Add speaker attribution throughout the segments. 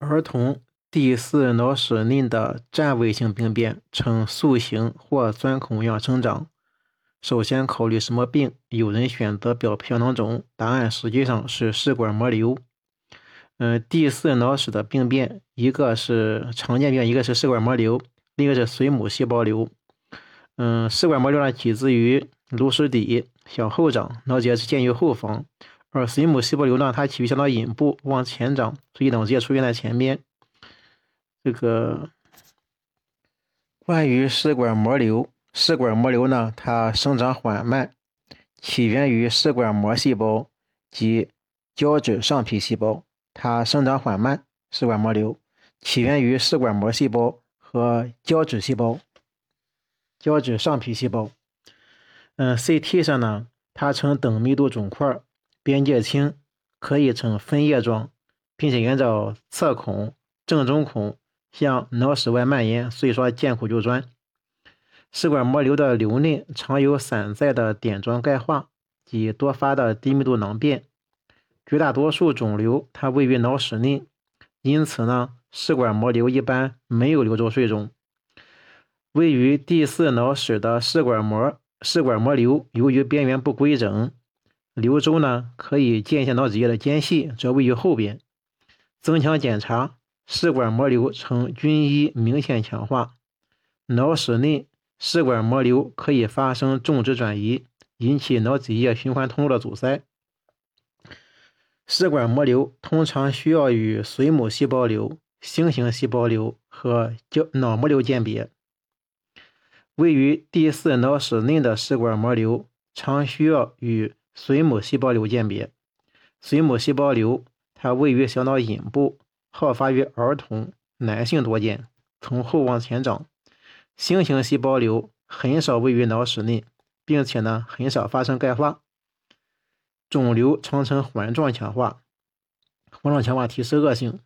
Speaker 1: 儿童第四脑室内的占位性病变呈塑形或钻孔样生长。首先考虑什么病？有人选择表皮囊肿，答案实际上是试管膜瘤。嗯，第四脑室的病变，一个是常见病，一个是试管膜瘤，另一个是髓母细胞瘤。嗯，试管膜瘤呢，起自于颅室底，向后长，脑结是建于后方。而水母细胞瘤呢，它起于小脑隐部，往前长，所以脑结出现在前边。这个关于试管膜瘤，试管膜瘤呢，它生长缓慢，起源于试管膜细胞及胶质上皮细胞。它生长缓慢，试管膜瘤起源于试管膜细胞和胶质细胞、胶质上皮细胞。嗯，CT 上呢，它呈等密度肿块。边界清，可以呈分叶状，并且沿着侧孔、正中孔向脑室外蔓延，所以说见苦就钻。试管膜瘤的瘤内常有散在的点状钙化及多发的低密度囊变，绝大多数肿瘤它位于脑室内，因此呢，试管膜瘤一般没有瘤周水肿。位于第四脑室的试管膜试管膜瘤，由于边缘不规整。瘤周呢，可以见下脑脊液的间隙，则位于后边。增强检查，试管膜瘤呈均一明显强化。脑室内试管膜瘤可以发生种植转移，引起脑脊液循环通路的阻塞。试管膜瘤通常需要与髓母细胞瘤、星形细胞瘤和胶脑膜瘤鉴别。位于第四脑室内的试管膜瘤常需要与髓母细胞瘤鉴别，髓母细胞瘤它位于小脑隐部，好发于儿童，男性多见，从后往前长。星形细胞瘤很少位于脑室内，并且呢很少发生钙化。肿瘤常呈环状强化，环状强化提示恶性。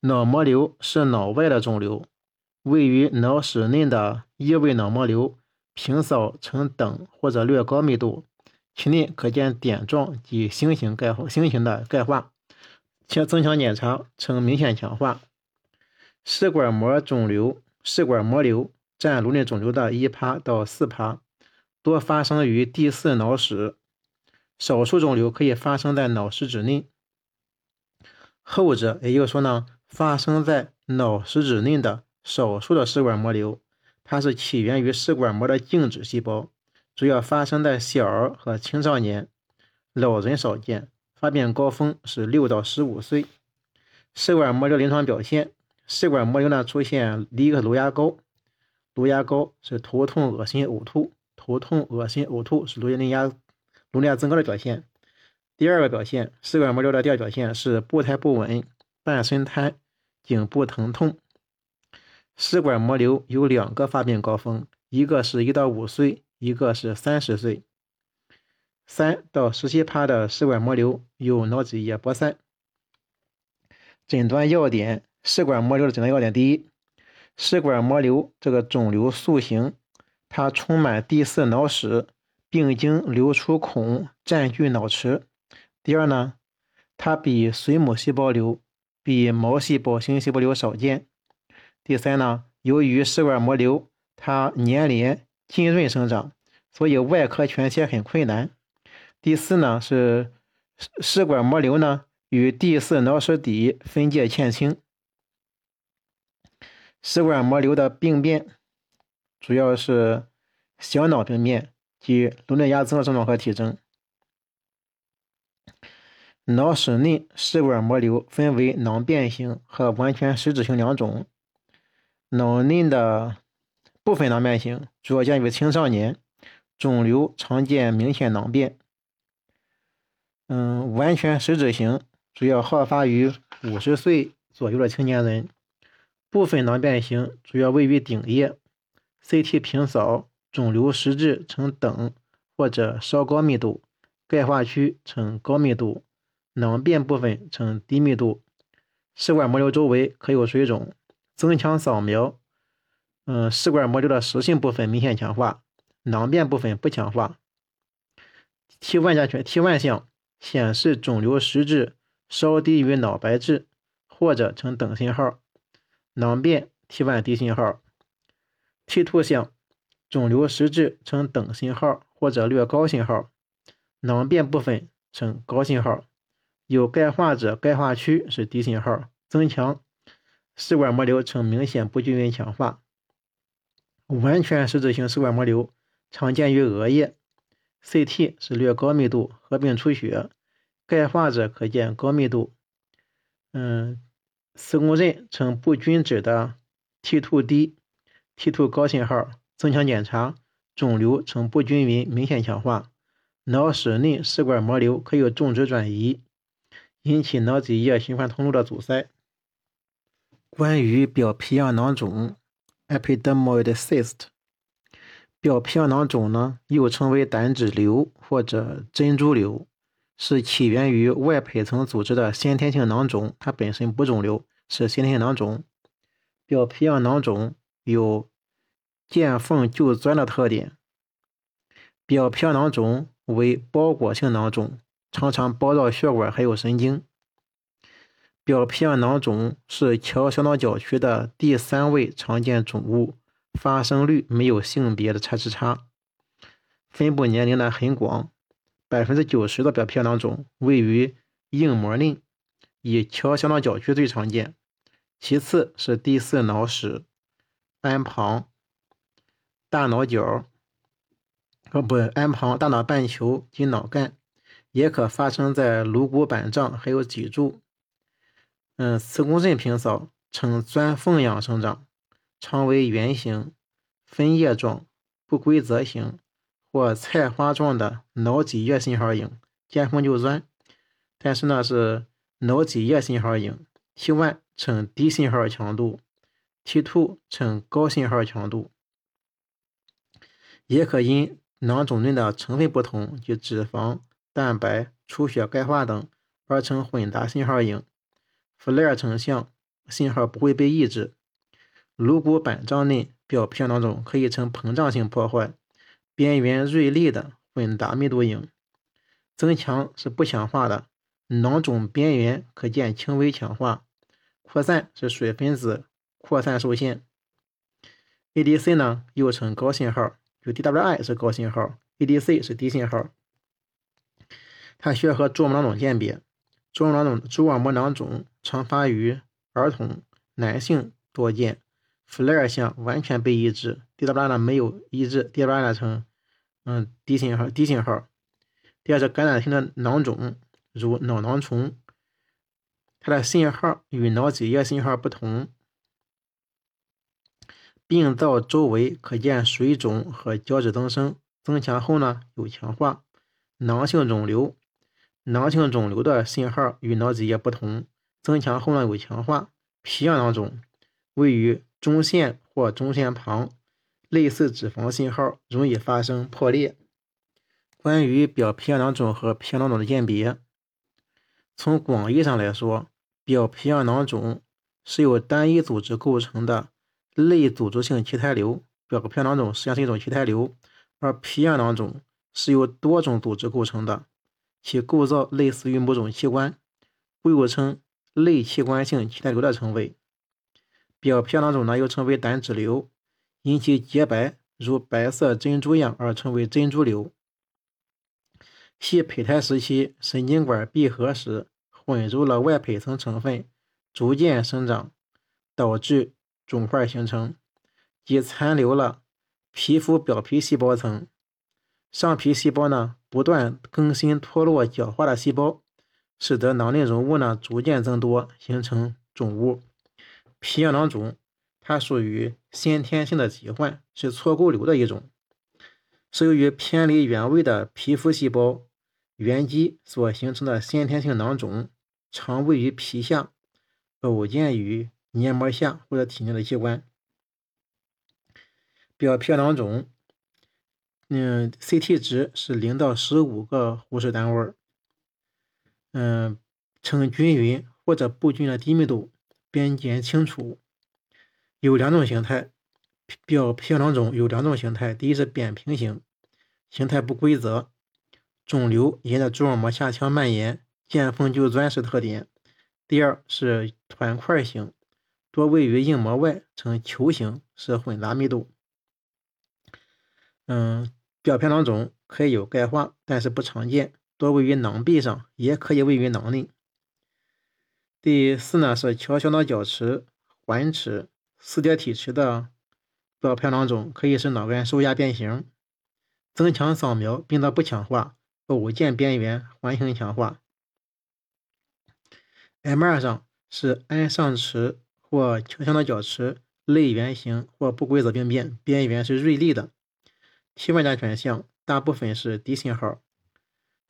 Speaker 1: 脑膜瘤是脑外的肿瘤，位于脑室内的异位脑膜瘤，平扫呈等或者略高密度。其内可见点状及星形钙化、星形的钙化，且增强检查呈明显强化。试管膜肿瘤、试管膜瘤占颅内肿瘤的一趴到四趴，多发生于第四脑室，少数肿瘤可以发生在脑实质内。后者，也就是说呢，发生在脑实质内的少数的试管膜瘤，它是起源于试管膜的静止细胞。主要发生在小儿和青少年，老人少见。发病高峰是六到十五岁。试管膜瘤临床表现：试管膜瘤呢出现第一个颅压高，颅压高是头痛、恶心、呕吐，头痛、恶心、呕吐是颅内压颅内压增高的表现。第二个表现，试管膜瘤的第二表现是步态不稳、半身瘫、颈部疼痛。试管膜瘤有两个发病高峰，一个是一到五岁。一个是三十岁，三到十七趴的试管膜瘤有脑脊液播散。诊断要点：试管膜瘤的诊断要点，第一，试管膜瘤这个肿瘤塑形，它充满第四脑室，并经流出孔占据脑池。第二呢，它比髓母细胞瘤、比毛细胞星细胞瘤少见。第三呢，由于试管膜瘤它粘连。浸润生长，所以外科全切很困难。第四呢是试管膜瘤呢与第四脑室底分界欠清。试管膜瘤的病变主要是小脑病变及颅内压增的症状和体征。脑室内试管膜瘤分为囊变型和完全实质型两种。脑内的部分囊变型主要见于青少年，肿瘤常见明显囊变。嗯，完全实质型主要好发于五十岁左右的青年人。部分囊变型主要位于顶叶，CT 平扫肿瘤实质呈等或者稍高密度，钙化区呈高密度，囊变部分呈低密度。试管膜瘤周围可有水肿，增强扫描。嗯，试管膜瘤的实性部分明显强化，囊变部分不强化。T1 加权 T1 项显示肿瘤实质稍低于脑白质，或者呈等信号。囊变 T1 低信号。T 图像，肿瘤实质呈等信号或者略高信号，囊变部分呈高信号。有钙化者钙化区是低信号，增强。试管膜瘤呈明显不均匀强化。完全实质性食管膜瘤常见于额叶，CT 是略高密度，合并出血。钙化者可见高密度。嗯，磁共振呈不均质的 T2 低，T2 高信号。增强检查，肿瘤呈不均匀明显强化。脑室内食管膜瘤可有种植转移，引起脑脊液循环通路的阻塞。关于表皮样囊肿 （epidermoid cyst），表皮样囊肿呢，又称为胆脂瘤或者珍珠瘤，是起源于外胚层组织的先天性囊肿，它本身不肿瘤，是先天性囊肿。表皮样囊肿有见缝就钻的特点。表皮囊肿为包裹性囊肿，常常包绕血管还有神经。表皮样囊肿是桥小脑角区的第三位常见肿物，发生率没有性别的差之差，分布年龄呢很广，百分之九十的表皮样囊肿位于硬膜内，以桥小脑角区最常见，其次是第四脑室、鞍旁、大脑角，呃不，鞍旁、大脑半球及脑干，也可发生在颅骨板上还有脊柱。嗯，磁共振平扫呈钻缝样生长，常为圆形、分叶状、不规则形或菜花状的脑脊液信号影，见缝就钻。但是呢，是脑脊液信号影。T1 呈低信号强度，T2 呈高信号强度。也可因囊肿内的成分不同，即脂肪、蛋白、出血、钙化等，而成混杂信号影。Flare 成像，信号不会被抑制。颅骨板张内表皮囊肿可以呈膨胀性破坏，边缘锐利的混杂密度影。增强是不强化的，囊肿边缘可见轻微强化。扩散是水分子扩散受限。ADC 呢又称高信号，就 DWI 是高信号，ADC 是低信号。它需要和蛛网囊肿鉴别。蛛网囊肿，蛛网膜囊肿常发于儿童，男性多见。flare 项完全被抑制，DW 呢没有抑制，DW 呢呈嗯低信号，低信号。第二是感染性的囊肿，如脑囊虫，它的信号与脑脊液信号不同。病灶周围可见水肿和胶质增生，增强后呢有强化。囊性肿瘤。囊性肿瘤的信号与脑脊液不同，增强后呢有强化。皮样囊肿位于中线或中线旁，类似脂肪信号，容易发生破裂。关于表皮样囊肿和皮样囊肿的鉴别，从广义上来说，表皮样囊肿是由单一组织构成的类组织性畸胎瘤，表皮样囊肿实际上是一种畸胎瘤，而皮样囊肿是由多种组织构成的。其构造类似于某种器官，故又称类器官性脐带瘤的称谓。表皮囊肿呢，又称为胆脂瘤，因其洁白如白色珍珠样而称为珍珠瘤。系胚胎时期神经管闭合时混入了外胚层成分，逐渐生长，导致肿块形成，即残留了皮肤表皮细胞层。上皮细胞呢不断更新脱落角化的细胞，使得囊内容物呢逐渐增多，形成肿物。皮样囊肿它属于先天性的疾患，是错构瘤的一种，是由于偏离原位的皮肤细胞原基所形成的先天性囊肿，常位于皮下，偶见于黏膜下或者体内的器官。表皮囊肿。嗯，CT 值是零到十五个湖氏单位嗯，呈均匀或者不均的低密度，边界清楚。有两种形态，表皮囊肿有两种形态，第一是扁平型，形态不规则，肿瘤沿着蛛网膜下腔蔓延，见缝就钻是特点。第二是团块型，多位于硬膜外，呈球形，是混杂密度。嗯，表皮囊肿可以有钙化，但是不常见，多位于囊壁上，也可以位于囊内。第四呢是桥小脑角池、环池、四叠体池的表皮囊肿，可以使脑干受压变形，增强扫描，并得不强化，偶见边缘环形强化。M 二上是鞍上池或桥小脑角池类圆形或不规则病变，边缘是锐利的。T 外加选项大部分是低信号，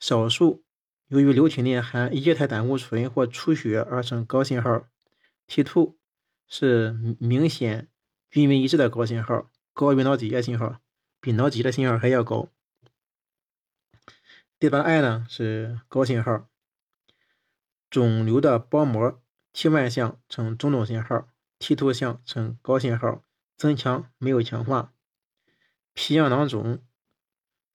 Speaker 1: 少数由于瘤体内含液态胆固醇或出血而成高信号。T2 是明显均匀一致的高信号，高于脑脊液信号，比脑脊液的信号还要高。第八 I 呢是高信号，肿瘤的包膜 T1 项呈中等信号，T2 项呈高信号，增强没有强化。皮样囊肿，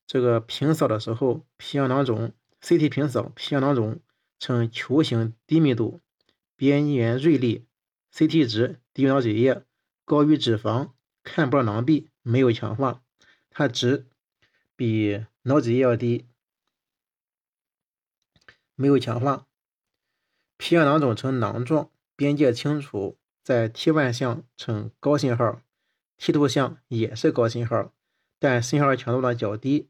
Speaker 1: 这个平扫的时候，皮样囊肿 CT 平扫，皮样囊肿呈球形低密度，边缘锐利，CT 值低于脑脊液，高于脂肪，看不到囊壁，没有强化，它值比脑脊液要低，没有强化。皮样囊肿呈囊状，边界清楚，在 T1 项呈高信号，T2 项也是高信号。但信号强度呢较低，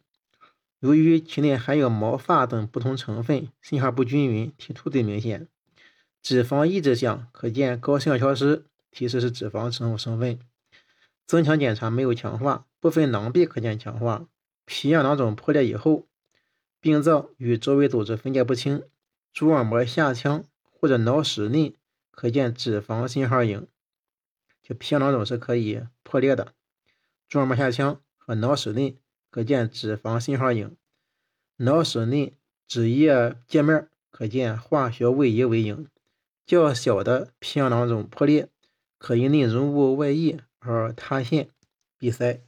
Speaker 1: 由于体内含有毛发等不同成分，信号不均匀体凸最明显。脂肪抑制项可见高信号消失，提示是脂肪成成分。增强检查没有强化，部分囊壁可见强化。皮样囊肿破裂以后，病灶与周围组织分界不清，蛛网膜下腔或者脑室内可见脂肪信号影。就皮样囊肿是可以破裂的，蛛网膜下腔。和脑室内可见脂肪信号影，脑室内脂液界面可见化学位移为影。较小的皮样囊肿破裂，可因内容物外溢而塌陷闭塞。